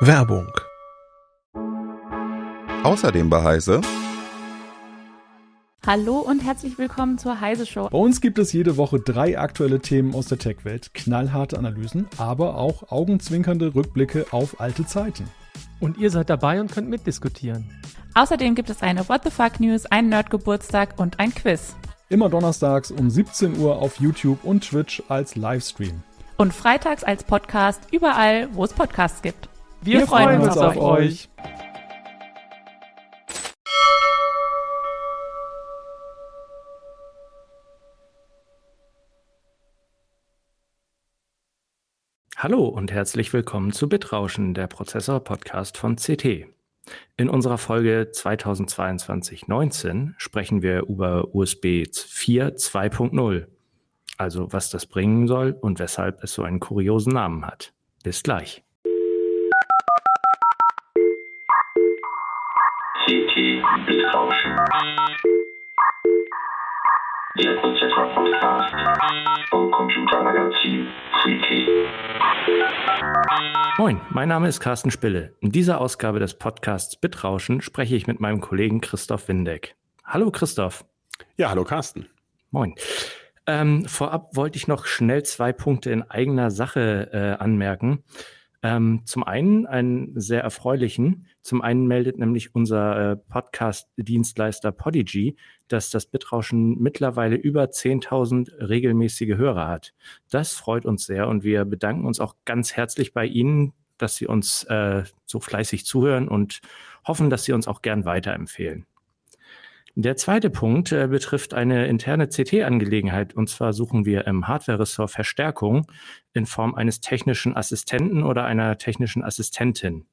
Werbung. Außerdem bei Heise. Hallo und herzlich willkommen zur Heise Show. Bei uns gibt es jede Woche drei aktuelle Themen aus der Tech-Welt, knallharte Analysen, aber auch augenzwinkernde Rückblicke auf alte Zeiten. Und ihr seid dabei und könnt mitdiskutieren. Außerdem gibt es eine What the Fuck News, einen Nerdgeburtstag und ein Quiz. Immer donnerstags um 17 Uhr auf YouTube und Twitch als Livestream. Und freitags als Podcast überall, wo es Podcasts gibt. Wir, Wir freuen, freuen uns auf, auf euch. Hallo und herzlich willkommen zu Bitrauschen, der Prozessor-Podcast von CT. In unserer Folge 2022-19 sprechen wir über USB 4 2.0, also was das bringen soll und weshalb es so einen kuriosen Namen hat. Bis gleich. CT Bitrauschen. Der Prozessor-Podcast vom Computermagazin CT. Moin, mein Name ist Carsten Spille. In dieser Ausgabe des Podcasts Bitrauschen spreche ich mit meinem Kollegen Christoph Windeck. Hallo Christoph. Ja, hallo Carsten. Moin. Ähm, vorab wollte ich noch schnell zwei Punkte in eigener Sache äh, anmerken. Ähm, zum einen einen sehr erfreulichen. Zum einen meldet nämlich unser äh, Podcast-Dienstleister Podigy, dass das Bitrauschen mittlerweile über 10.000 regelmäßige Hörer hat. Das freut uns sehr und wir bedanken uns auch ganz herzlich bei Ihnen, dass Sie uns äh, so fleißig zuhören und hoffen, dass Sie uns auch gern weiterempfehlen. Der zweite Punkt äh, betrifft eine interne CT-Angelegenheit. Und zwar suchen wir im Hardware-Ressort Verstärkung in Form eines technischen Assistenten oder einer technischen Assistentin.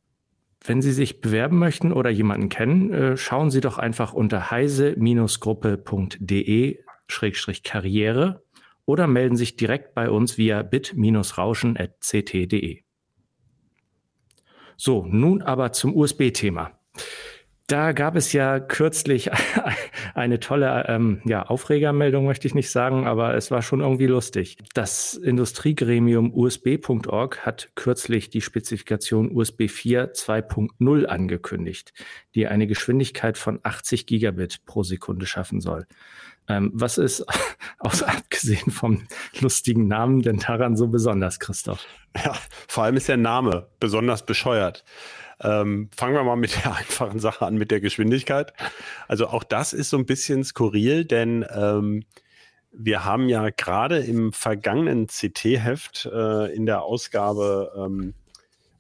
Wenn Sie sich bewerben möchten oder jemanden kennen, äh, schauen Sie doch einfach unter heise-gruppe.de-karriere oder melden sich direkt bei uns via bit-rauschen.ct.de. So, nun aber zum USB-Thema. Da gab es ja kürzlich eine tolle ähm, ja, Aufregermeldung, möchte ich nicht sagen, aber es war schon irgendwie lustig. Das Industriegremium USB.org hat kürzlich die Spezifikation USB 4 2.0 angekündigt, die eine Geschwindigkeit von 80 Gigabit pro Sekunde schaffen soll. Ähm, was ist, aus abgesehen vom lustigen Namen, denn daran so besonders, Christoph? Ja, vor allem ist der Name besonders bescheuert. Ähm, fangen wir mal mit der einfachen Sache an, mit der Geschwindigkeit. Also auch das ist so ein bisschen skurril, denn ähm, wir haben ja gerade im vergangenen CT-Heft äh, in der Ausgabe, ähm,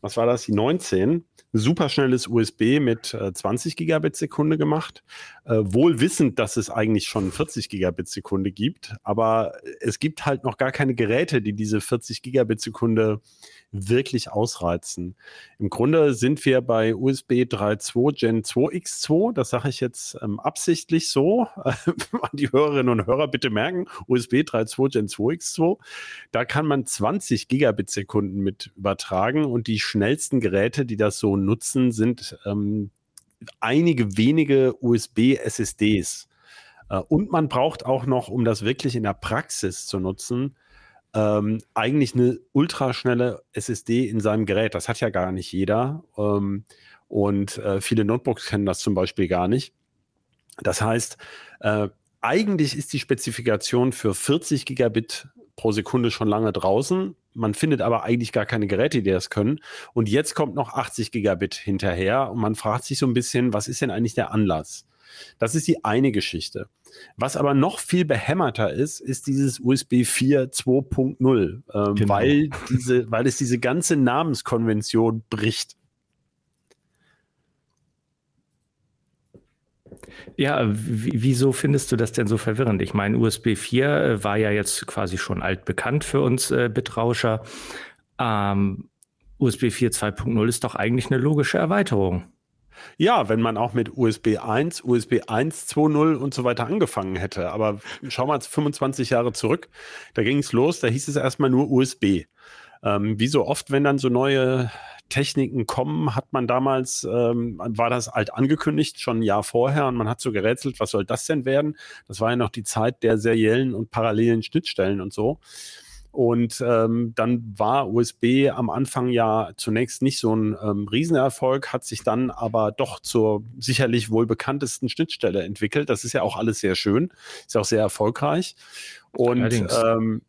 was war das, die 19, superschnelles USB mit äh, 20 Gigabit Sekunde gemacht. Äh, wohl wissend, dass es eigentlich schon 40 Gigabit Sekunde gibt, aber es gibt halt noch gar keine Geräte, die diese 40 Gigabit Sekunde wirklich ausreizen. Im Grunde sind wir bei USB 3.2 Gen 2X2, das sage ich jetzt ähm, absichtlich so, äh, die Hörerinnen und Hörer bitte merken, USB 3.2 Gen 2X2, da kann man 20 Gigabit Sekunden mit übertragen und die schnellsten Geräte, die das so nutzen, sind ähm, einige wenige USB-SSDs. Äh, und man braucht auch noch, um das wirklich in der Praxis zu nutzen, ähm, eigentlich eine ultraschnelle SSD in seinem Gerät. Das hat ja gar nicht jeder. Ähm, und äh, viele Notebooks kennen das zum Beispiel gar nicht. Das heißt, äh, eigentlich ist die Spezifikation für 40 Gigabit pro Sekunde schon lange draußen. Man findet aber eigentlich gar keine Geräte, die das können. Und jetzt kommt noch 80 Gigabit hinterher und man fragt sich so ein bisschen, was ist denn eigentlich der Anlass? Das ist die eine Geschichte. Was aber noch viel behämmerter ist, ist dieses USB 4 2.0, ähm, genau. weil, diese, weil es diese ganze Namenskonvention bricht. Ja, wieso findest du das denn so verwirrend? Ich meine, USB 4 äh, war ja jetzt quasi schon altbekannt für uns äh, Bitrauscher. Ähm, USB 4 2.0 ist doch eigentlich eine logische Erweiterung. Ja, wenn man auch mit USB 1, USB 1 2.0 und so weiter angefangen hätte. Aber schau mal 25 Jahre zurück, da ging es los, da hieß es erstmal nur USB. Ähm, wie so oft, wenn dann so neue Techniken kommen, hat man damals, ähm, war das alt angekündigt, schon ein Jahr vorher, und man hat so gerätselt, was soll das denn werden? Das war ja noch die Zeit der seriellen und parallelen Schnittstellen und so. Und ähm, dann war USB am Anfang ja zunächst nicht so ein ähm, Riesenerfolg, hat sich dann aber doch zur sicherlich wohl bekanntesten Schnittstelle entwickelt. Das ist ja auch alles sehr schön, ist auch sehr erfolgreich. Und ähm,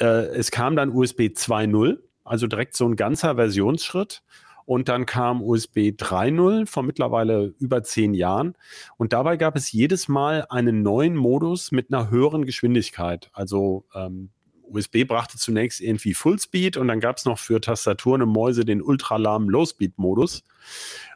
äh, es kam dann USB 2.0, also direkt so ein ganzer Versionsschritt. Und dann kam USB 3.0 vor mittlerweile über zehn Jahren. Und dabei gab es jedes Mal einen neuen Modus mit einer höheren Geschwindigkeit. Also ähm, USB brachte zunächst irgendwie Fullspeed und dann gab es noch für Tastaturen und Mäuse den ultralahmen Low-Speed-Modus.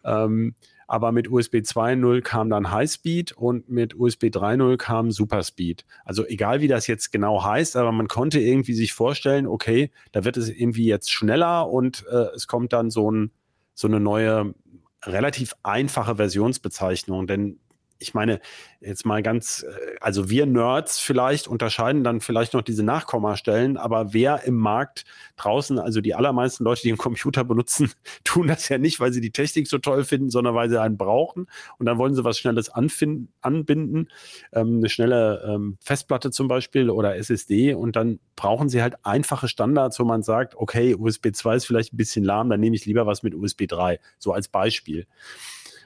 Ähm, aber mit USB 2.0 kam dann Highspeed und mit USB 3.0 kam Superspeed. Also egal wie das jetzt genau heißt, aber man konnte irgendwie sich vorstellen, okay, da wird es irgendwie jetzt schneller und äh, es kommt dann so ein so eine neue, relativ einfache Versionsbezeichnung. Denn ich meine, jetzt mal ganz, äh, also wir Nerds vielleicht unterscheiden dann vielleicht noch diese Nachkommastellen, aber wer im Markt draußen, also die allermeisten Leute, die einen Computer benutzen, tun das ja nicht, weil sie die Technik so toll finden, sondern weil sie einen brauchen. Und dann wollen sie was Schnelles anfinden, anbinden, ähm, eine schnelle ähm, Festplatte zum Beispiel oder SSD und dann brauchen sie halt einfache Standards, wo man sagt, okay, USB 2 ist vielleicht ein bisschen lahm, dann nehme ich lieber was mit USB 3, so als Beispiel.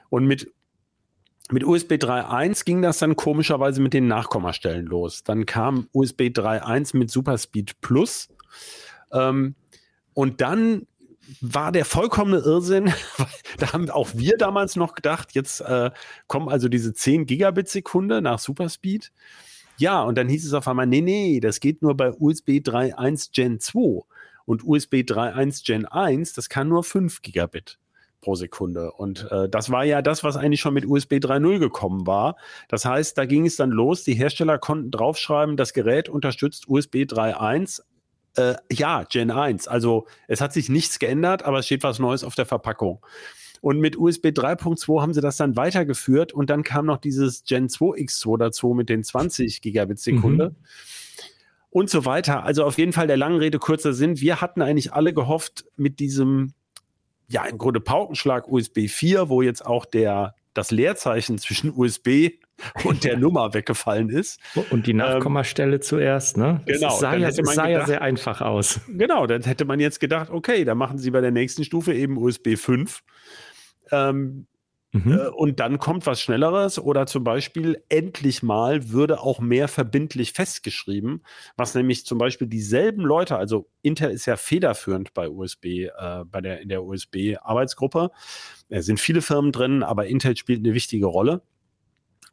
Und mit mit USB 3.1 ging das dann komischerweise mit den Nachkommastellen los. Dann kam USB 3.1 mit Superspeed Plus. Ähm, und dann war der vollkommene Irrsinn. da haben auch wir damals noch gedacht, jetzt äh, kommen also diese 10 Gigabit Sekunde nach Superspeed. Ja, und dann hieß es auf einmal, nee, nee, das geht nur bei USB 3.1 Gen 2. Und USB 3.1 Gen 1, das kann nur 5 Gigabit pro Sekunde. Und äh, das war ja das, was eigentlich schon mit USB 3.0 gekommen war. Das heißt, da ging es dann los. Die Hersteller konnten draufschreiben, das Gerät unterstützt USB 3.1. Äh, ja, Gen 1. Also es hat sich nichts geändert, aber es steht was Neues auf der Verpackung. Und mit USB 3.2 haben sie das dann weitergeführt und dann kam noch dieses Gen 2X2 dazu mit den 20 Gigabit Sekunde. Mhm und so weiter. Also auf jeden Fall der langen Rede kurzer Sinn. Wir hatten eigentlich alle gehofft, mit diesem ja, im Grunde Paukenschlag USB 4, wo jetzt auch der, das Leerzeichen zwischen USB und der Nummer weggefallen ist. Und die ähm, Nachkommastelle ähm, zuerst, ne? Genau. Es sah, ja, sah gedacht, ja sehr einfach aus. Genau, dann hätte man jetzt gedacht, okay, dann machen sie bei der nächsten Stufe eben USB 5. Ähm, Mhm. Äh, und dann kommt was Schnelleres oder zum Beispiel endlich mal würde auch mehr verbindlich festgeschrieben, was nämlich zum Beispiel dieselben Leute, also Intel ist ja federführend bei USB, äh, bei der, in der USB-Arbeitsgruppe. Es sind viele Firmen drin, aber Intel spielt eine wichtige Rolle.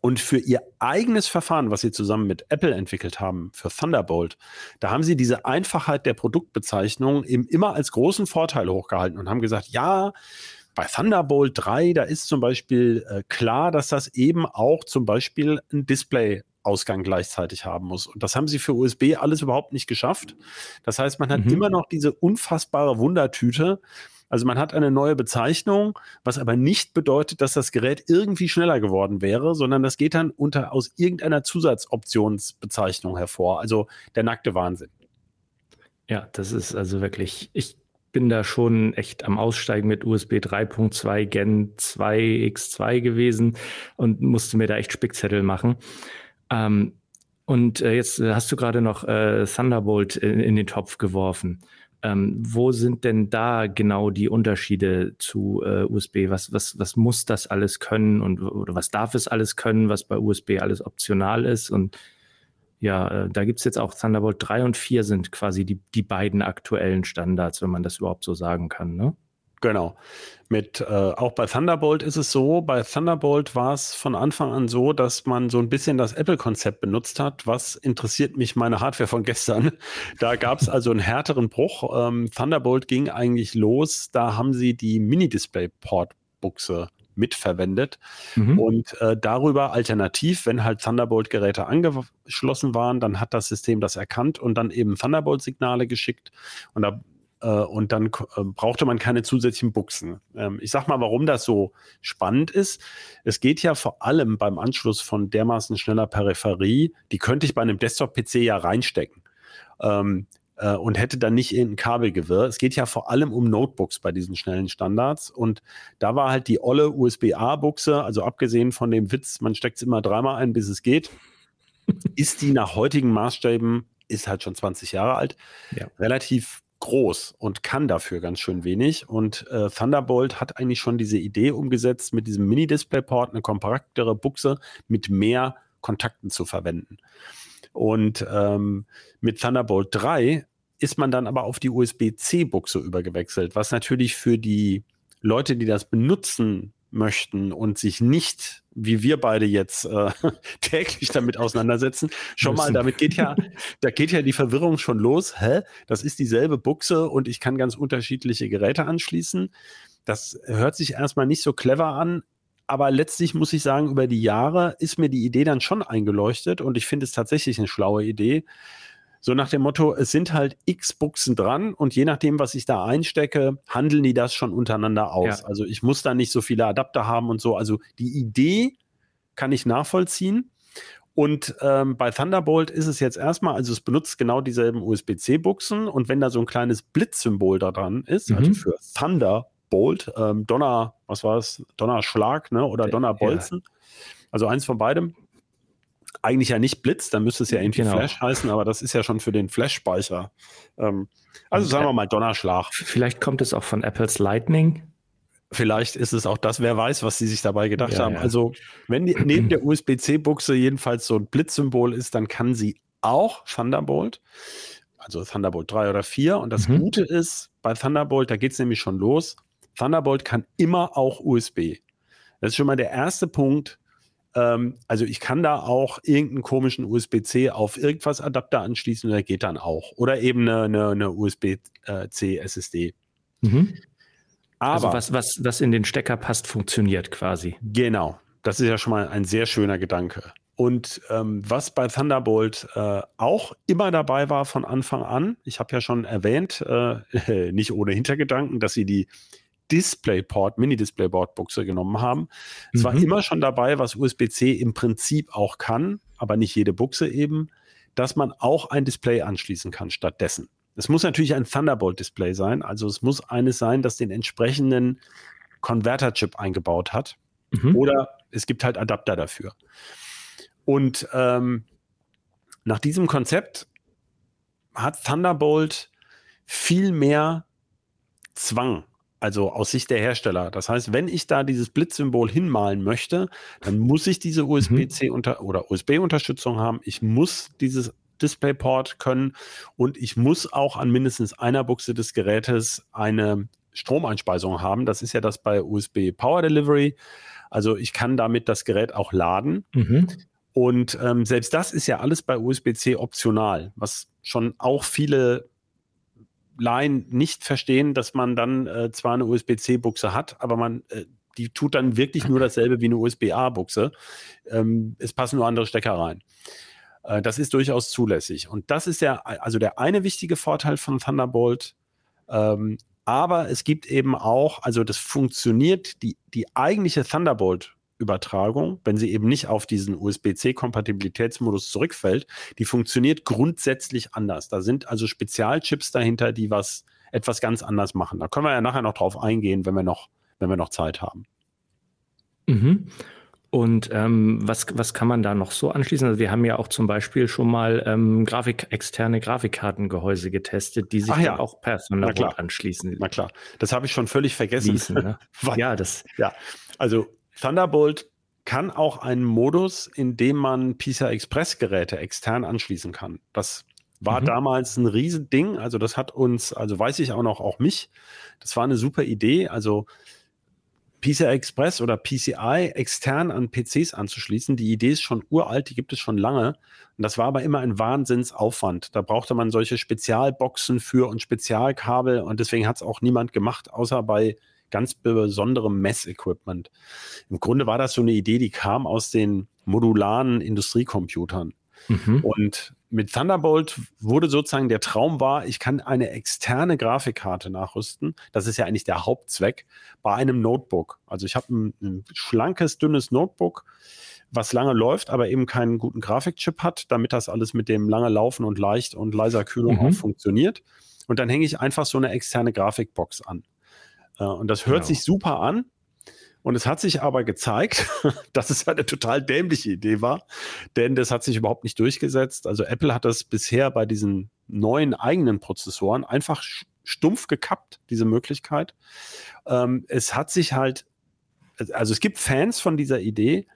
Und für ihr eigenes Verfahren, was sie zusammen mit Apple entwickelt haben, für Thunderbolt, da haben sie diese Einfachheit der Produktbezeichnung eben immer als großen Vorteil hochgehalten und haben gesagt, ja, bei Thunderbolt 3, da ist zum Beispiel äh, klar, dass das eben auch zum Beispiel ein Display-Ausgang gleichzeitig haben muss. Und das haben sie für USB alles überhaupt nicht geschafft. Das heißt, man hat mhm. immer noch diese unfassbare Wundertüte. Also man hat eine neue Bezeichnung, was aber nicht bedeutet, dass das Gerät irgendwie schneller geworden wäre, sondern das geht dann unter aus irgendeiner Zusatzoptionsbezeichnung hervor. Also der nackte Wahnsinn. Ja, das ist also wirklich, ich bin da schon echt am Aussteigen mit USB 3.2 Gen 2 X2 gewesen und musste mir da echt Spickzettel machen. Ähm, und äh, jetzt hast du gerade noch äh, Thunderbolt in, in, den Topf geworfen. Ähm, wo sind denn da genau die Unterschiede zu äh, USB? Was, was, was muss das alles können und oder was darf es alles können, was bei USB alles optional ist? Und ja, äh, da gibt es jetzt auch Thunderbolt 3 und 4 sind quasi die, die beiden aktuellen Standards, wenn man das überhaupt so sagen kann, ne? Genau. Mit äh, auch bei Thunderbolt ist es so, bei Thunderbolt war es von Anfang an so, dass man so ein bisschen das Apple-Konzept benutzt hat. Was interessiert mich meine Hardware von gestern? Da gab es also einen härteren Bruch. Ähm, Thunderbolt ging eigentlich los, da haben sie die Mini-Display-Port-Buchse mitverwendet. Mhm. Und äh, darüber alternativ, wenn halt Thunderbolt-Geräte angeschlossen waren, dann hat das System das erkannt und dann eben Thunderbolt-Signale geschickt. Und da äh, und dann äh, brauchte man keine zusätzlichen Buchsen. Ähm, ich sag mal, warum das so spannend ist. Es geht ja vor allem beim Anschluss von dermaßen schneller Peripherie, die könnte ich bei einem Desktop-PC ja reinstecken. Äh, und hätte dann nicht irgendein Kabelgewirr. Es geht ja vor allem um Notebooks bei diesen schnellen Standards. Und da war halt die olle USB-A-Buchse, also abgesehen von dem Witz, man steckt es immer dreimal ein, bis es geht, ist die nach heutigen Maßstäben ist halt schon 20 Jahre alt, Ja. relativ groß und kann dafür ganz schön wenig. Und äh, Thunderbolt hat eigentlich schon diese Idee umgesetzt, mit diesem Mini-Display-Port eine kompaktere Buchse mit mehr Kontakten zu verwenden. Und ähm, mit Thunderbolt 3 ist man dann aber auf die USB-C-Buchse übergewechselt, was natürlich für die Leute, die das benutzen möchten und sich nicht, wie wir beide jetzt äh, täglich damit auseinandersetzen, schon mal, damit geht ja, da geht ja die Verwirrung schon los. Hä? Das ist dieselbe Buchse und ich kann ganz unterschiedliche Geräte anschließen. Das hört sich erstmal nicht so clever an, aber letztlich muss ich sagen, über die Jahre ist mir die Idee dann schon eingeleuchtet und ich finde es tatsächlich eine schlaue Idee. So nach dem Motto, es sind halt x Buchsen dran und je nachdem, was ich da einstecke, handeln die das schon untereinander aus. Ja. Also ich muss da nicht so viele Adapter haben und so. Also die Idee kann ich nachvollziehen. Und ähm, bei Thunderbolt ist es jetzt erstmal, also es benutzt genau dieselben USB-C-Buchsen und wenn da so ein kleines Blitzsymbol da dran ist, also Mhm. für Thunderbolt, ähm, Donner, was war es, Donnerschlag, ne? Oder Donnerbolzen. Also eins von beidem. Eigentlich ja nicht Blitz, dann müsste es ja irgendwie Genau. Flash heißen, aber das ist ja schon für den Flash-Speicher. Ähm, also Und, sagen äh, wir mal Donnerschlag. Vielleicht kommt es auch von Apples Lightning. Vielleicht ist es auch das, wer weiß, was sie sich dabei gedacht Ja, haben. ja. Also, wenn die, neben der USB-C-Buchse jedenfalls so ein Blitzsymbol ist, dann kann sie auch Thunderbolt, also Thunderbolt 3 oder 4. Und das Mhm. Gute ist, bei Thunderbolt, da geht es nämlich schon los, Thunderbolt kann immer auch USB. Das ist schon mal der erste Punkt. Ähm, also ich kann da auch irgendeinen komischen USB-C auf irgendwas Adapter anschließen und der geht dann auch. Oder eben eine, eine, eine USB-C SSD. Mhm. Aber also was, was, was in den Stecker passt, funktioniert quasi. Genau, das ist ja schon mal ein sehr schöner Gedanke. Und ähm, was bei Thunderbolt äh, auch immer dabei war von Anfang an, ich habe ja schon erwähnt, äh, nicht ohne Hintergedanken, dass sie die DisplayPort, Mini-DisplayPort-Buchse genommen haben. Es war Mhm. immer schon dabei, was USB-C im Prinzip auch kann, aber nicht jede Buchse eben, dass man auch ein Display anschließen kann stattdessen. Es muss natürlich ein Thunderbolt-Display sein, also es muss eines sein, das den entsprechenden Converter-Chip eingebaut hat. Mhm. Oder es gibt halt Adapter dafür. Und ähm, nach diesem Konzept hat Thunderbolt viel mehr Zwang, also aus Sicht der Hersteller. Das heißt, wenn ich da dieses Blitzsymbol hinmalen möchte, dann muss ich diese USB-C unter oder USB-Unterstützung haben. Ich muss dieses DisplayPort können und ich muss auch an mindestens einer Buchse des Gerätes eine Stromeinspeisung haben. Das ist ja das bei USB Power Delivery. Also ich kann damit das Gerät auch laden. Mhm. Und ähm, selbst das ist ja alles bei USB-C optional, was schon auch viele Laien nicht verstehen, dass man dann äh, zwar eine USB-C-Buchse hat, aber man äh, die tut dann wirklich nur dasselbe wie eine USB-A-Buchse. Ähm, es passen nur andere Stecker rein. Äh, das ist durchaus zulässig. Und das ist ja also der eine wichtige Vorteil von Thunderbolt. Ähm, aber es gibt eben auch, also das funktioniert, die, die eigentliche Thunderbolt-Übertragung, wenn sie eben nicht auf diesen USB-C-Kompatibilitätsmodus zurückfällt, die funktioniert grundsätzlich anders. Da sind also Spezialchips dahinter, die was etwas ganz anders machen. Da können wir ja nachher noch drauf eingehen, wenn wir noch, wenn wir noch Zeit haben. Mhm. Und ähm, was, was kann man da noch so anschließen? Also wir haben ja auch zum Beispiel schon mal ähm, Grafik, externe Grafikkartengehäuse getestet, die sich ja. auch per. Thunderbolt anschließen Na klar, das habe ich schon völlig vergessen. ließen. Ne? Ja, das. Also Thunderbolt kann auch einen Modus, in dem man PCI Express Geräte extern anschließen kann. Das war Mhm. damals ein Riesending. Also das hat uns, also weiß ich auch noch, auch mich. Das war eine super Idee. Also PCI Express oder PCI extern an PCs anzuschließen. Die Idee ist schon uralt, die gibt es schon lange. Und das war aber immer ein Wahnsinnsaufwand. Da brauchte man solche Spezialboxen für und Spezialkabel und deswegen hat es auch niemand gemacht, außer bei ganz besonderem Messequipment. Im Grunde war das so eine Idee, die kam aus den modularen Industriecomputern. Mhm. Und mit Thunderbolt wurde sozusagen der Traum war, ich kann eine externe Grafikkarte nachrüsten. Das ist ja eigentlich der Hauptzweck bei einem Notebook. Also ich habe ein, ein schlankes, dünnes Notebook, was lange läuft, aber eben keinen guten Grafikchip hat, damit das alles mit dem lange Laufen und leicht und leiser Kühlung Mhm. auch funktioniert. Und dann hänge ich einfach so eine externe Grafikbox an. Äh, Und das hört Genau. sich super an. Und es hat sich aber gezeigt, dass es eine total dämliche Idee war, denn das hat sich überhaupt nicht durchgesetzt. Also Apple hat das bisher bei diesen neuen eigenen Prozessoren einfach stumpf gekappt, diese Möglichkeit. Ähm, es hat sich halt, also es gibt Fans von dieser Idee,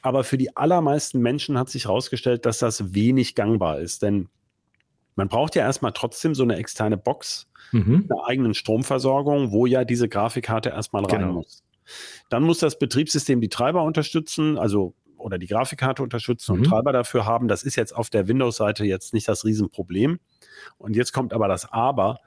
aber für die allermeisten Menschen hat sich herausgestellt, dass das wenig gangbar ist, denn man braucht ja erstmal trotzdem so eine externe Box, mhm. eine eigenen Stromversorgung, wo ja diese Grafikkarte erstmal rein genau. muss. Dann muss das Betriebssystem die Treiber unterstützen, also oder die Grafikkarte unterstützen mhm. und Treiber dafür haben. Das ist jetzt auf der Windows-Seite jetzt nicht das Riesenproblem. Und jetzt kommt aber das Aber.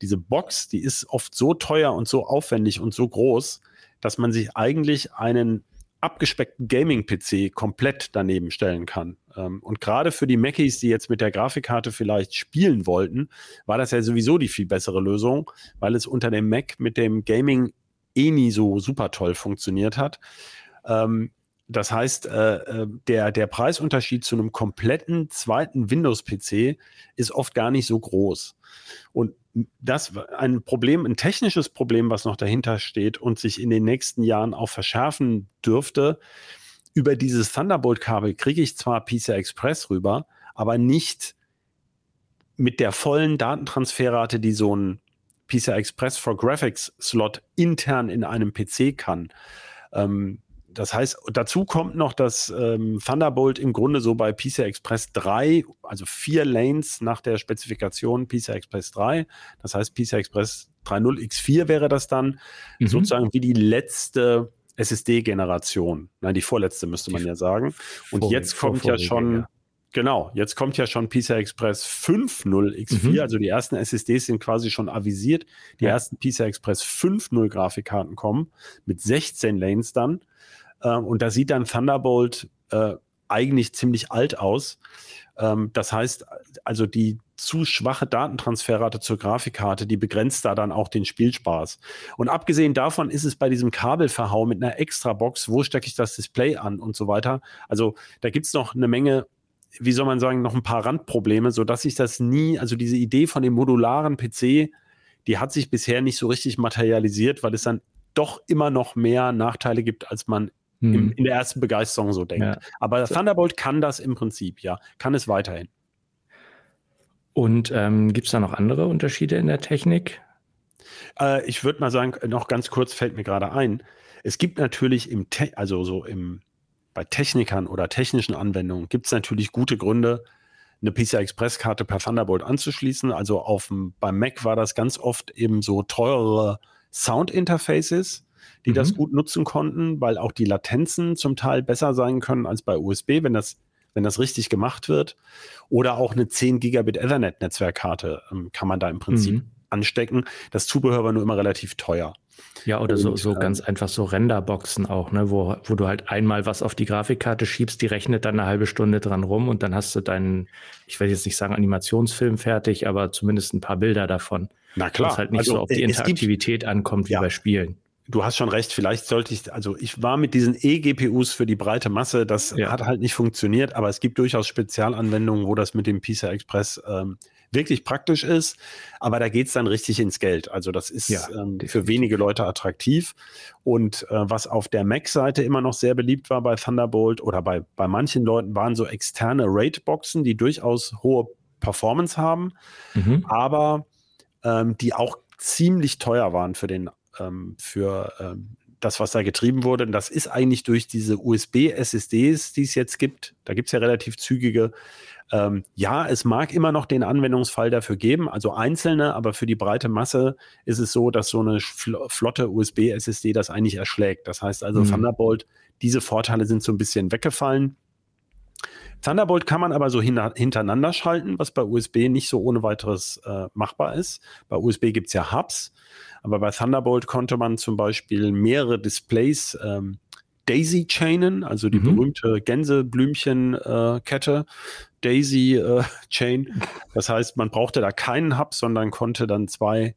Diese Box, die ist oft so teuer und so aufwendig und so groß, dass man sich eigentlich einen abgespeckten Gaming-PC komplett daneben stellen kann. Ähm, und gerade für die Macis, die jetzt mit der Grafikkarte vielleicht spielen wollten, war das ja sowieso die viel bessere Lösung, weil es unter dem Mac mit dem Gaming eh nie so super toll funktioniert hat. Ähm, das heißt, äh, äh, der, der Preisunterschied zu einem kompletten zweiten Windows-PC ist oft gar nicht so groß. Und das ein Problem, ein technisches Problem, was noch dahinter steht und sich in den nächsten Jahren auch verschärfen dürfte. Über dieses Thunderbolt-Kabel kriege ich zwar PCI Express rüber, aber nicht mit der vollen Datentransferrate, die so ein PCI Express for Graphics Slot intern in einem PC kann. Ähm, das heißt, dazu kommt noch, dass ähm, Thunderbolt im Grunde so bei PCI Express 3, also vier Lanes nach der Spezifikation PCI Express 3, das heißt PCI Express 3.0 X4 wäre das dann, mhm. sozusagen wie die letzte SSD-Generation. Nein, die vorletzte müsste man ja sagen. Und vor, jetzt kommt ja schon, ja. Genau, jetzt kommt ja schon PCI Express 5.0 X4, mhm. also die ersten SSDs sind quasi schon avisiert. Die ja. ersten PCI Express 5.0 Grafikkarten kommen mit 16 Lanes dann. Ähm, und da sieht dann Thunderbolt äh, eigentlich ziemlich alt aus. Ähm, das heißt, also die zu schwache Datentransferrate zur Grafikkarte, die begrenzt da dann auch den Spielspaß. Und abgesehen davon ist es bei diesem Kabelverhau mit einer Extra-Box, wo stecke ich das Display an und so weiter. Also da gibt es noch eine Menge wie soll man sagen, noch ein paar Randprobleme, sodass sich das nie, also diese Idee von dem modularen PC, die hat sich bisher nicht so richtig materialisiert, weil es dann doch immer noch mehr Nachteile gibt, als man hm. im, in der ersten Begeisterung so denkt. Ja. Aber Thunderbolt kann das im Prinzip, ja, kann es weiterhin. Und ähm, gibt es da noch andere Unterschiede in der Technik? Äh, ich würde mal sagen, noch ganz kurz fällt mir gerade ein. Es gibt natürlich im, Te also so im, bei Technikern oder technischen Anwendungen gibt es natürlich gute Gründe, eine PCI Express Karte per Thunderbolt anzuschließen. Also auf dem, beim Mac war das ganz oft eben so teurere Sound Interfaces, die mhm. das gut nutzen konnten, weil auch die Latenzen zum Teil besser sein können als bei USB, wenn das, wenn das richtig gemacht wird. Oder auch eine 10 Gigabit Ethernet Netzwerkkarte ähm, kann man da im Prinzip mhm. anstecken. Das Zubehör war nur immer relativ teuer. Ja, oder und, so, so äh, ganz einfach so Renderboxen auch, ne, wo, wo du halt einmal was auf die Grafikkarte schiebst, die rechnet dann eine halbe Stunde dran rum und dann hast du deinen, ich will jetzt nicht sagen Animationsfilm fertig, aber zumindest ein paar Bilder davon. Na klar. Was halt nicht also, so auf die Interaktivität gibt, ankommt wie ja. bei Spielen. Du hast schon recht, vielleicht sollte ich, also ich war mit diesen E-GPUs für die breite Masse, das ja. hat halt nicht funktioniert, aber es gibt durchaus Spezialanwendungen, wo das mit dem PCI Express ähm, wirklich praktisch ist, aber da geht es dann richtig ins Geld. Also das ist ja, ähm, für wenige Leute attraktiv. Und äh, was auf der Mac-Seite immer noch sehr beliebt war bei Thunderbolt oder bei, bei manchen Leuten waren so externe RAID-Boxen, die durchaus hohe Performance haben, mhm. aber ähm, die auch ziemlich teuer waren für den ähm, für ähm, das, was da getrieben wurde. Und das ist eigentlich durch diese USB-SSDs, die es jetzt gibt. Da gibt es ja relativ zügige. Ähm, ja, es mag immer noch den Anwendungsfall dafür geben, also einzelne, aber für die breite Masse ist es so, dass so eine flotte USB-SSD das eigentlich erschlägt. Das heißt also, mhm. Thunderbolt, diese Vorteile sind so ein bisschen weggefallen. Thunderbolt kann man aber so hin hintereinander schalten, was bei USB nicht so ohne weiteres äh, machbar ist. Bei USB gibt es ja Hubs, aber bei Thunderbolt konnte man zum Beispiel mehrere Displays ähm, Daisy chainen, also die mhm. berühmte Gänseblümchenkette, äh, Daisy äh, Chain. Das heißt, man brauchte da keinen Hub, sondern konnte dann zwei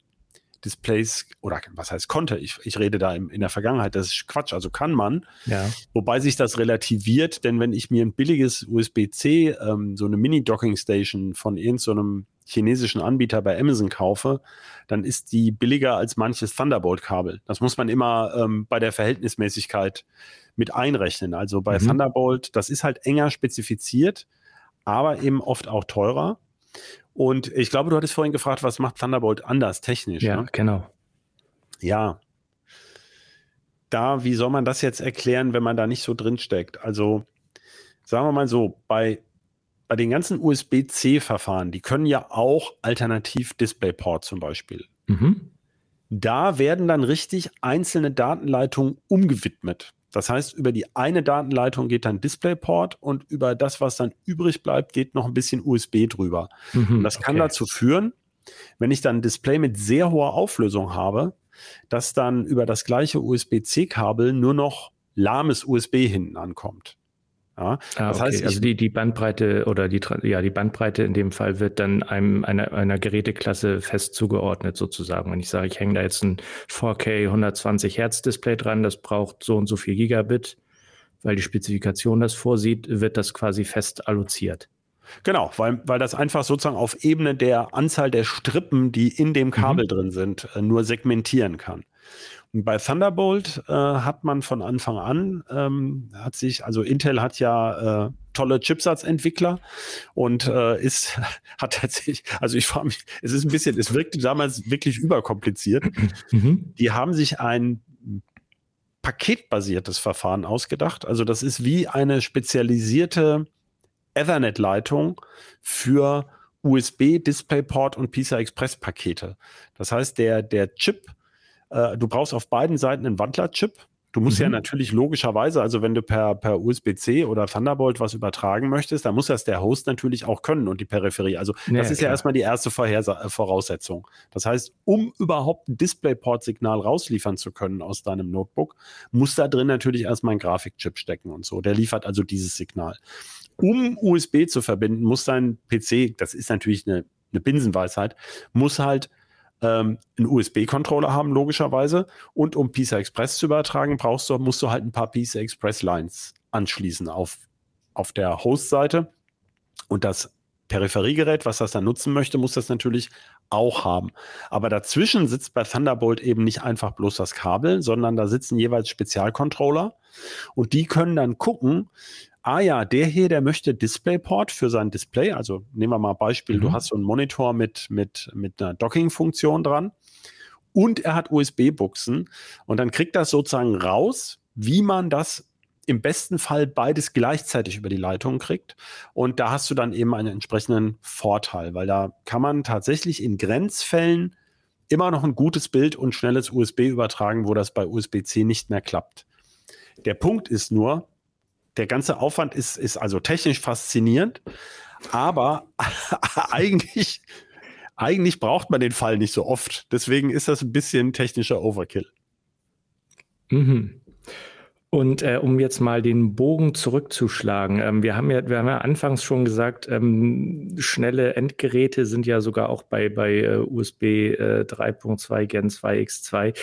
Displays oder was heißt konnte, ich, ich rede da im, in der Vergangenheit, das ist Quatsch, also kann man. Ja. Wobei sich das relativiert, denn wenn ich mir ein billiges USB-C, ähm, so eine Mini-Docking-Station von irgendeinem, so chinesischen Anbieter bei Amazon kaufe, dann ist die billiger als manches Thunderbolt-Kabel. Das muss man immer ähm, bei der Verhältnismäßigkeit mit einrechnen. Also bei mhm. Thunderbolt, das ist halt enger spezifiziert, aber eben oft auch teurer. Und ich glaube, du hattest vorhin gefragt, was macht Thunderbolt anders technisch? Ja, ne? genau. Ja. Da, wie soll man das jetzt erklären, wenn man da nicht so drin steckt? Also, sagen wir mal so, bei, bei den ganzen USB-C-Verfahren, die können ja auch alternativ DisplayPort zum Beispiel. Mhm. Da werden dann richtig einzelne Datenleitungen umgewidmet. Das heißt, über die eine Datenleitung geht dann DisplayPort und über das, was dann übrig bleibt, geht noch ein bisschen USB drüber. Mhm, und das kann okay. dazu führen, wenn ich dann ein Display mit sehr hoher Auflösung habe, dass dann über das gleiche USB-C-Kabel nur noch lahmes USB hinten ankommt. Ja, ah, das okay. heißt, also die, die Bandbreite oder die, ja, die Bandbreite in dem Fall wird dann einem, einer, einer Geräteklasse fest zugeordnet sozusagen. Wenn ich sage, ich hänge da jetzt ein 4K 120 Hertz Display dran, das braucht so und so viel Gigabit, weil die Spezifikation das vorsieht, wird das quasi fest alloziert. Genau, weil, weil das einfach sozusagen auf Ebene der Anzahl der Strippen, die in dem Kabel mhm. drin sind, äh, nur segmentieren kann. Bei Thunderbolt äh, hat man von Anfang an, ähm, hat sich, also Intel hat ja äh, tolle Chipsatzentwickler und äh, ist, hat tatsächlich, also ich frage mich, es ist ein bisschen, es wirkte damals wirklich überkompliziert. Mhm. Die haben sich ein paketbasiertes Verfahren ausgedacht. Also das ist wie eine spezialisierte Ethernet-Leitung für USB, DisplayPort und PCI Express Pakete. Das heißt, der, der Chip äh, du brauchst auf beiden Seiten einen Wandlerchip. Du musst mhm. ja natürlich logischerweise, also wenn du per, per USB-C oder Thunderbolt was übertragen möchtest, dann muss das der Host natürlich auch können und die Peripherie. Also das ja, ist klar. ja erstmal die erste Vorhersa äh, Voraussetzung. Das heißt, um überhaupt ein DisplayPort-Signal rausliefern zu können aus deinem Notebook, muss da drin natürlich erstmal ein Grafikchip stecken und so. Der liefert also dieses Signal. Um USB zu verbinden, muss dein PC, das ist natürlich eine, eine Binsenweisheit, muss halt ähm, einen USB-Controller haben, logischerweise. Und um PCI Express zu übertragen, brauchst du, musst du halt ein paar PCI Express Lines anschließen auf, auf der Host-Seite. Und das Peripheriegerät, was das dann nutzen möchte, muss das natürlich auch haben. Aber dazwischen sitzt bei Thunderbolt eben nicht einfach bloß das Kabel, sondern da sitzen jeweils Spezialcontroller und die können dann gucken, ah ja, der hier, der möchte DisplayPort für sein Display. Also nehmen wir mal Beispiel, mhm. du hast so einen Monitor mit, mit, mit einer Docking-Funktion dran und er hat USB-Buchsen und dann kriegt das sozusagen raus, wie man das im besten Fall beides gleichzeitig über die Leitung kriegt. Und da hast du dann eben einen entsprechenden Vorteil, weil da kann man tatsächlich in Grenzfällen immer noch ein gutes Bild und schnelles USB übertragen, wo das bei USB-C nicht mehr klappt. Der Punkt ist nur, der ganze Aufwand ist, ist also technisch faszinierend, aber eigentlich, eigentlich braucht man den Fall nicht so oft. Deswegen ist das ein bisschen technischer Overkill. Mhm. Und äh, um jetzt mal den Bogen zurückzuschlagen, ähm, wir, haben ja, wir haben ja anfangs schon gesagt, ähm, schnelle Endgeräte sind ja sogar auch bei, bei äh, USB äh, 3.2 Gen 2 X2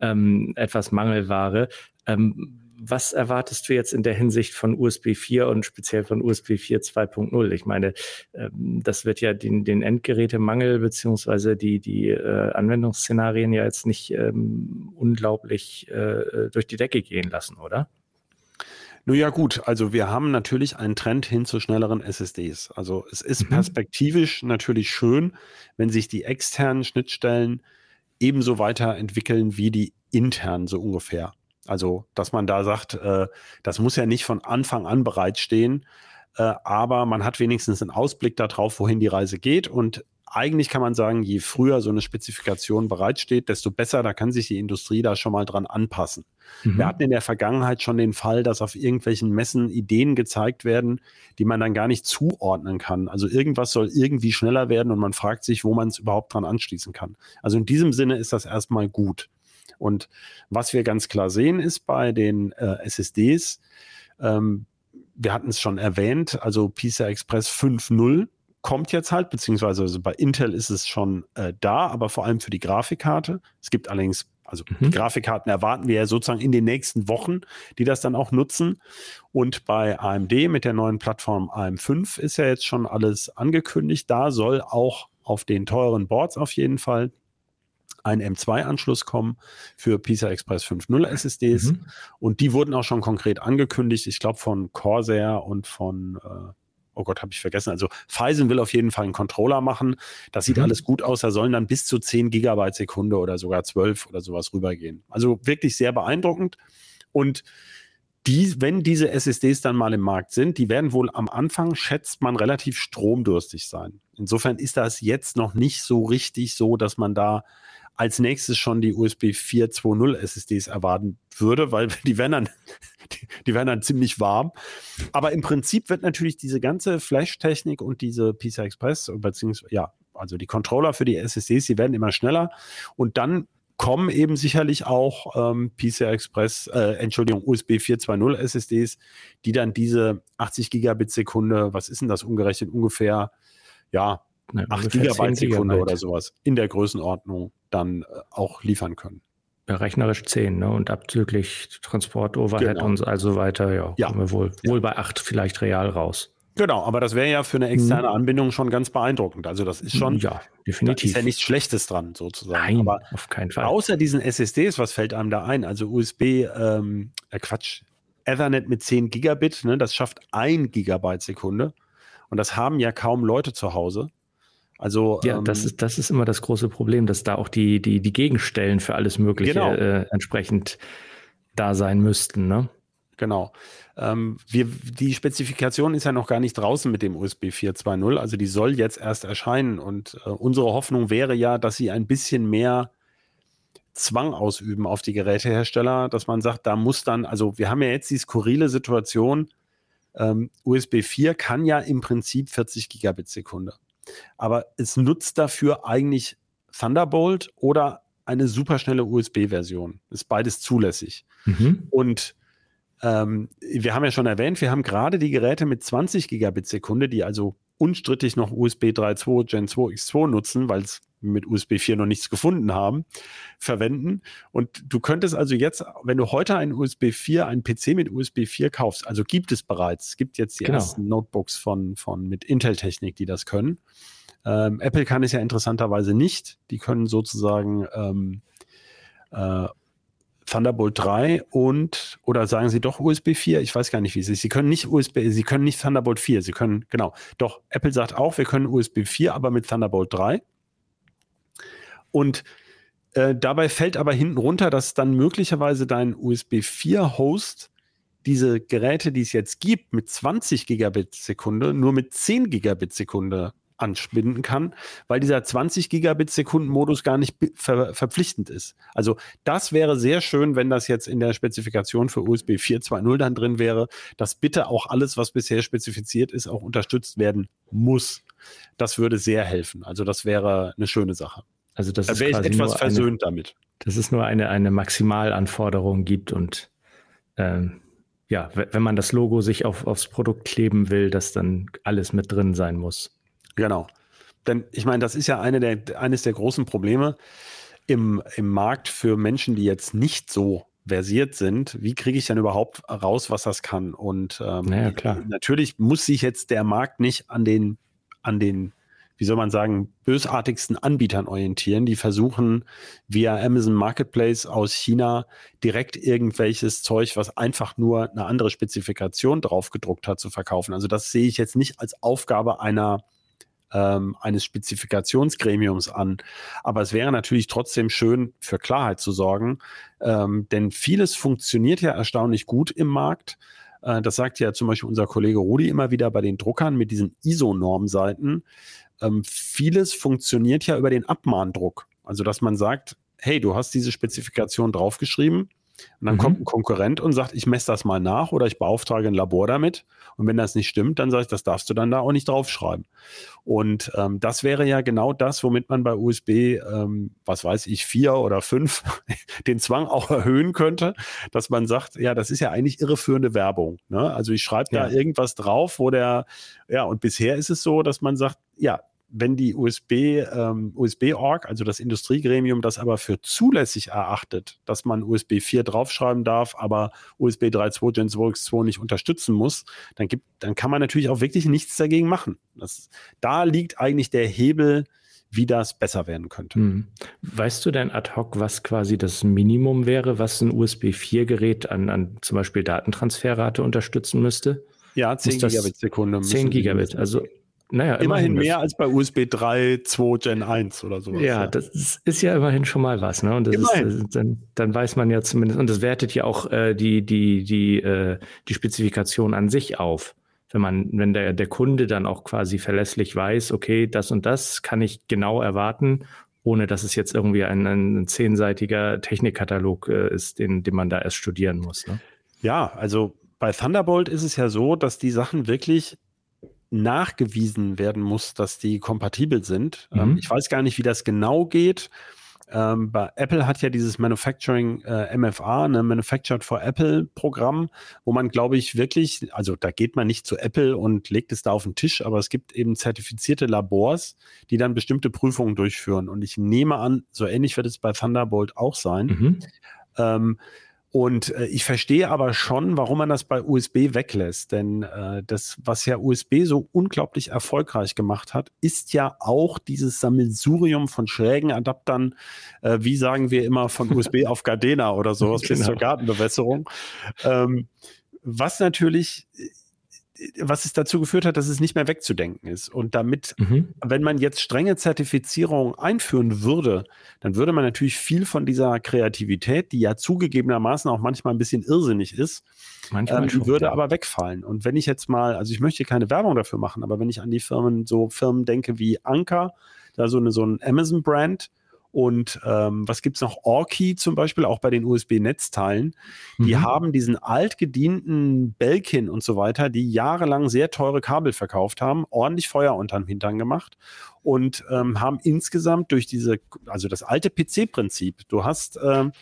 ähm, etwas Mangelware. Ähm, was erwartest du jetzt in der Hinsicht von USB 4 und speziell von USB 4 2.0? Ich meine, ähm, das wird ja den, den Endgerätemangel beziehungsweise die, die äh, Anwendungsszenarien ja jetzt nicht ähm, unglaublich äh, durch die Decke gehen lassen, oder? Nun ja, gut, also wir haben natürlich einen Trend hin zu schnelleren SSDs. Also es ist mhm. perspektivisch natürlich schön, wenn sich die externen Schnittstellen ebenso weiterentwickeln wie die internen, so ungefähr. Also, dass man da sagt, äh, das muss ja nicht von Anfang an bereitstehen, äh, aber man hat wenigstens einen Ausblick darauf, wohin die Reise geht. Und eigentlich kann man sagen, je früher so eine Spezifikation bereitsteht, desto besser, da kann sich die Industrie da schon mal dran anpassen. Mhm. Wir hatten in der Vergangenheit schon den Fall, dass auf irgendwelchen Messen Ideen gezeigt werden, die man dann gar nicht zuordnen kann. Also irgendwas soll irgendwie schneller werden und man fragt sich, wo man es überhaupt dran anschließen kann. Also in diesem Sinne ist das erstmal gut. Und was wir ganz klar sehen, ist bei den äh, SSDs, ähm, wir hatten es schon erwähnt, also PCI Express 5.0 kommt jetzt halt, beziehungsweise also bei Intel ist es schon äh, da, aber vor allem für die Grafikkarte. Es gibt allerdings, also mhm. die Grafikkarten erwarten wir ja sozusagen in den nächsten Wochen, die das dann auch nutzen. Und bei AMD mit der neuen Plattform AM5 ist ja jetzt schon alles angekündigt. Da soll auch auf den teuren Boards auf jeden Fall ein M2-Anschluss kommen für PISA Express 5.0 SSDs. Mhm. Und die wurden auch schon konkret angekündigt, ich glaube von Corsair und von, äh, oh Gott, habe ich vergessen. Also Phison will auf jeden Fall einen Controller machen. Das sieht mhm. alles gut aus. Da sollen dann bis zu 10 Gigabyte Sekunde oder sogar 12 oder sowas rübergehen. Also wirklich sehr beeindruckend. Und die, wenn diese SSDs dann mal im Markt sind, die werden wohl am Anfang, schätzt man, relativ stromdurstig sein. Insofern ist das jetzt noch nicht so richtig so, dass man da als nächstes schon die USB 4.2.0 SSDs erwarten würde, weil die werden dann, die, die, werden dann ziemlich warm. Aber im Prinzip wird natürlich diese ganze Flash-Technik und diese PCI Express, beziehungsweise, ja, also die Controller für die SSDs, die werden immer schneller und dann kommen eben sicherlich auch ähm, PCI Express, äh, Entschuldigung, USB 4.2.0 SSDs, die dann diese 80 Gigabit Sekunde, was ist denn das umgerechnet ungefähr, ja, ja 8 Gigabyte Sekunde oder sowas in der Größenordnung dann äh, auch liefern können. Ja, rechnerisch 10, ne? Und abzüglich Transport, Overhead genau. und also weiter, ja, ja. kommen wir wohl, ja. wohl bei 8 vielleicht real raus. Genau, aber das wäre ja für eine externe mhm. Anbindung schon ganz beeindruckend. Also das ist schon, ja, definitiv. Da ist ja nichts Schlechtes dran sozusagen. Nein, aber auf keinen Fall. Außer diesen SSDs, was fällt einem da ein? Also USB, ähm, äh Quatsch, Ethernet mit 10 Gigabit, ne, das schafft 1 Gigabyte Sekunde. Und das haben ja kaum Leute zu Hause. Also ja, ähm, das ist das ist immer das große Problem, dass da auch die die die Gegenstellen für alles Mögliche genau. äh, entsprechend da sein müssten, ne? Genau. Ähm, wir, die Spezifikation ist ja noch gar nicht draußen mit dem USB 4.2.0, also die soll jetzt erst erscheinen und äh, unsere Hoffnung wäre ja, dass sie ein bisschen mehr Zwang ausüben auf die Gerätehersteller, dass man sagt, da muss dann, also wir haben ja jetzt die skurrile Situation, ähm, USB 4 kann ja im Prinzip 40 Gigabit Sekunde aber es nutzt dafür eigentlich Thunderbolt oder eine superschnelle USB-Version. Ist beides zulässig. Mhm. Und ähm, wir haben ja schon erwähnt, wir haben gerade die Geräte mit 20 Gigabit Sekunde, die also unstrittig noch USB 3.2 Gen 2 X2 nutzen, weil es mit USB 4 noch nichts gefunden haben, verwenden. Und du könntest also jetzt, wenn du heute einen USB 4, einen PC mit USB 4 kaufst, also gibt es bereits, es gibt jetzt die genau. ersten Notebooks von, von mit Intel-Technik, die das können. Ähm, Apple kann es ja interessanterweise nicht. Die können sozusagen ähm, äh, Thunderbolt 3 und oder sagen Sie doch USB 4? Ich weiß gar nicht, wie es ist. Sie können nicht USB, Sie können nicht Thunderbolt 4. Sie können genau. Doch Apple sagt auch, wir können USB 4, aber mit Thunderbolt 3. Und äh, dabei fällt aber hinten runter, dass dann möglicherweise dein USB 4 Host diese Geräte, die es jetzt gibt, mit 20 Gigabit Sekunde, nur mit 10 Gigabit Sekunde anspinden kann, weil dieser 20 Gigabit Sekunden Modus gar nicht ver verpflichtend ist. Also das wäre sehr schön, wenn das jetzt in der Spezifikation für USB 4.2.0 dann drin wäre, dass bitte auch alles, was bisher spezifiziert ist, auch unterstützt werden muss. Das würde sehr helfen. Also das wäre eine schöne Sache. Also das da wäre ich etwas versöhnt eine, damit. Dass es nur eine, eine Maximalanforderung gibt und ähm, ja, wenn man das Logo sich auf, aufs Produkt kleben will, dass dann alles mit drin sein muss. Genau. Denn ich meine, das ist ja eine der, eines der großen Probleme im, im Markt für Menschen, die jetzt nicht so versiert sind. Wie kriege ich denn überhaupt raus, was das kann? Und ähm, naja, klar. natürlich muss sich jetzt der Markt nicht an den, an den wie soll man sagen, bösartigsten Anbietern orientieren, die versuchen via Amazon Marketplace aus China direkt irgendwelches Zeug, was einfach nur eine andere Spezifikation draufgedruckt hat, zu verkaufen. Also das sehe ich jetzt nicht als Aufgabe einer ähm, eines Spezifikationsgremiums an. Aber es wäre natürlich trotzdem schön, für Klarheit zu sorgen, ähm, denn vieles funktioniert ja erstaunlich gut im Markt. Äh, das sagt ja zum Beispiel unser Kollege Rudi immer wieder bei den Druckern mit diesen ISO-Normseiten ähm, vieles funktioniert ja über den Abmahndruck. Also, dass man sagt, hey, du hast diese Spezifikation draufgeschrieben, und dann mhm. kommt ein Konkurrent und sagt, ich messe das mal nach oder ich beauftrage ein Labor damit. Und wenn das nicht stimmt, dann sage ich, das darfst du dann da auch nicht draufschreiben. Und ähm, das wäre ja genau das, womit man bei USB, ähm, was weiß ich, vier oder fünf, den Zwang auch erhöhen könnte, dass man sagt, ja, das ist ja eigentlich irreführende Werbung. Ne? Also ich schreibe ja. da irgendwas drauf, wo der, ja, und bisher ist es so, dass man sagt, ja, wenn die USB, ähm, USB-Org, also das Industriegremium, das aber für zulässig erachtet, dass man USB 4 draufschreiben darf, aber USB 3.2 Gen 2 X2 nicht unterstützen muss, dann gibt, dann kann man natürlich auch wirklich nichts dagegen machen. Das, da liegt eigentlich der Hebel wie das besser werden könnte. Hm. Weißt du denn ad hoc, was quasi das Minimum wäre, was ein USB 4-Gerät an, an zum Beispiel Datentransferrate unterstützen müsste? Ja, 10 Gigabit Sekunde. 10 Gigabit, also naja, immerhin, immerhin mehr als bei USB 3, 2 Gen 1 oder sowas. Ja, ja, das ist ja immerhin schon mal was. Ne? Und ist, dann, dann weiß man ja zumindest, und das wertet ja auch äh, die, die, die, äh, die Spezifikation an sich auf. Wenn man, wenn der, der Kunde dann auch quasi verlässlich weiß, okay, das und das kann ich genau erwarten, ohne dass es jetzt irgendwie ein, ein zehnseitiger Technikkatalog äh, ist, den, den man da erst studieren muss. Ne? Ja, also bei Thunderbolt ist es ja so, dass die Sachen wirklich nachgewiesen werden muss, dass die kompatibel sind. Ähm, mhm. Ähm, ich weiß gar nicht, wie das genau geht. Ähm, bei Apple hat ja dieses Manufacturing äh, MFA, ne, Manufactured for Apple Programm, wo man, glaube ich, wirklich, also da geht man nicht zu Apple und legt es da auf den Tisch, aber es gibt eben zertifizierte Labors, die dann bestimmte Prüfungen durchführen. Und ich nehme an, so ähnlich wird es bei Thunderbolt auch sein. Mhm. Ähm, und äh, ich verstehe aber schon, warum man das bei USB weglässt. Denn äh, das, was ja USB so unglaublich erfolgreich gemacht hat, ist ja auch dieses Sammelsurium von schrägen Adaptern, äh, wie sagen wir immer, von USB auf Gardena oder sowas genau. bis zur Gartenbewässerung. Ähm, was natürlich was es dazu geführt hat, dass es nicht mehr wegzudenken ist. Und damit, mhm. wenn man jetzt strenge Zertifizierung einführen würde, dann würde man natürlich viel von dieser Kreativität, die ja zugegebenermaßen auch manchmal ein bisschen irrsinnig ist, ähm, schon, würde ja. aber wegfallen. Und wenn ich jetzt mal, also ich möchte keine Werbung dafür machen, aber wenn ich an die Firmen, so Firmen denke wie Anker, da so eine, so ein Amazon-Brand, und ähm, was es noch? Orki zum Beispiel, auch bei den USB-Netzteilen. Die mhm. haben diesen altgedienten Belkin und so weiter, die jahrelang sehr teure Kabel verkauft haben, ordentlich Feuer unterm Hintern gemacht und ähm, haben insgesamt durch diese, also das alte PC-Prinzip, du hast ähm,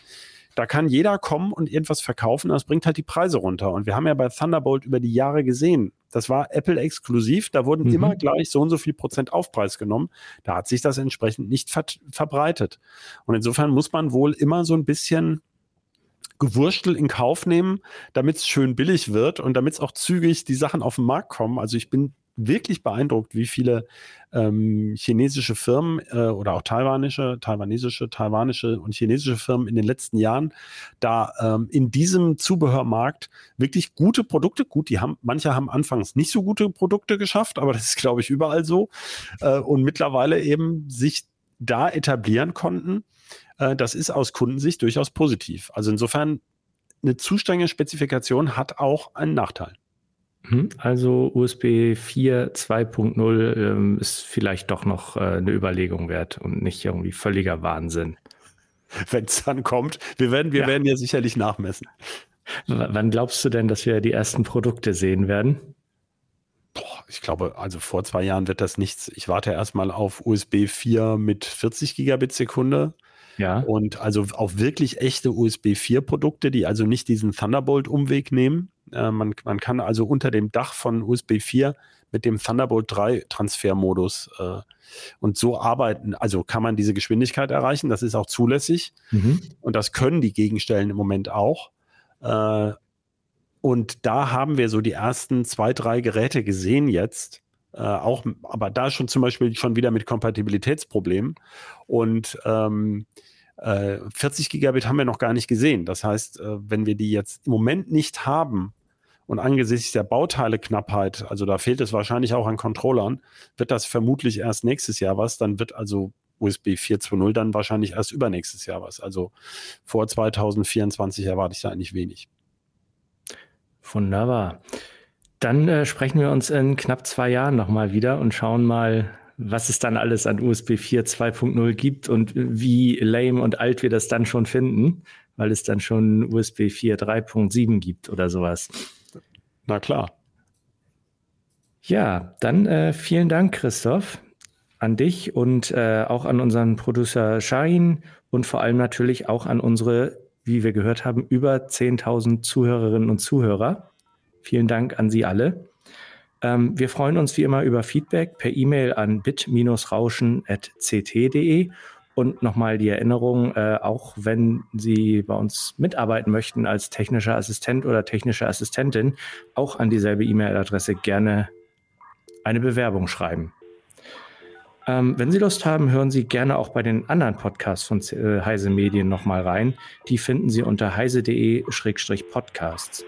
da kann jeder kommen und irgendwas verkaufen, das bringt halt die Preise runter. Und wir haben ja bei Thunderbolt über die Jahre gesehen, das war Apple exklusiv, da wurden mhm. immer gleich so und so viel Prozent Aufpreis genommen. Da hat sich das entsprechend nicht ver verbreitet. Und insofern muss man wohl immer so ein bisschen Gewurstel in Kauf nehmen, damit es schön billig wird und damit es auch zügig die Sachen auf den Markt kommen. Also ich bin wirklich beeindruckt, wie viele ähm, chinesische Firmen äh, oder auch taiwanische, taiwanesische, taiwanische und chinesische Firmen in den letzten Jahren da ähm, in diesem Zubehörmarkt wirklich gute Produkte, gut, die haben, manche haben anfangs nicht so gute Produkte geschafft, aber das ist, glaube ich, überall so äh, und mittlerweile eben sich da etablieren konnten. Äh, das ist aus Kundensicht durchaus positiv. Also insofern eine zu strenge Spezifikation hat auch einen Nachteil. Mhm. Also USB 4 2.0 ähm, ist vielleicht doch noch äh, eine Überlegung wert und nicht irgendwie völliger Wahnsinn. Wenn es dann kommt, wir werden, wir ja. werden ja sicherlich nachmessen. W wann glaubst du denn, dass wir die ersten Produkte sehen werden? Boah, ich glaube, also vor zwei Jahren wird das nichts. Ich warte erstmal auf USB 4 mit 40 Gigabit Sekunde. Ja. Und also auf wirklich echte USB 4 Produkte, die also nicht diesen Thunderbolt-Umweg nehmen. Äh, man, man kann also unter dem Dach von USB 4 mit dem Thunderbolt 3 Transfermodus äh, und so arbeiten. Also kann man diese Geschwindigkeit erreichen. Das ist auch zulässig. Mhm. Und das können die Gegenstellen im Moment auch. Äh, und da haben wir so die ersten zwei, drei Geräte gesehen jetzt. Äh, auch, aber da schon zum Beispiel schon wieder mit Kompatibilitätsproblemen. Und ähm, äh, 40 Gigabit haben wir noch gar nicht gesehen. Das heißt, äh, wenn wir die jetzt im Moment nicht haben und angesichts der Bauteileknappheit, also da fehlt es wahrscheinlich auch an Controllern, wird das vermutlich erst nächstes Jahr was. Dann wird also USB 4.2.0 dann wahrscheinlich erst übernächstes Jahr was. Also vor 2024 erwarte ich da eigentlich wenig. Wunderbar. Dann äh, sprechen wir uns in knapp zwei Jahren nochmal wieder und schauen mal, was es dann alles an USB 4 2.0 gibt und wie lame und alt wir das dann schon finden, weil es dann schon USB 4 3.7 gibt oder sowas. Na klar. Ja, dann äh, vielen Dank, Christoph, an dich und äh, auch an unseren Producer Shahin und vor allem natürlich auch an unsere, wie wir gehört haben, über 10.000 Zuhörerinnen und Zuhörer. Vielen Dank an Sie alle. Ähm, wir freuen uns wie immer über Feedback per E-Mail an bit-rauschen.ct.de und nochmal die Erinnerung, äh, auch wenn Sie bei uns mitarbeiten möchten als technischer Assistent oder technische Assistentin, auch an dieselbe E-Mail-Adresse gerne eine Bewerbung schreiben. Ähm, wenn Sie Lust haben, hören Sie gerne auch bei den anderen Podcasts von äh, Heise Medien nochmal rein. Die finden Sie unter heise.de-podcasts.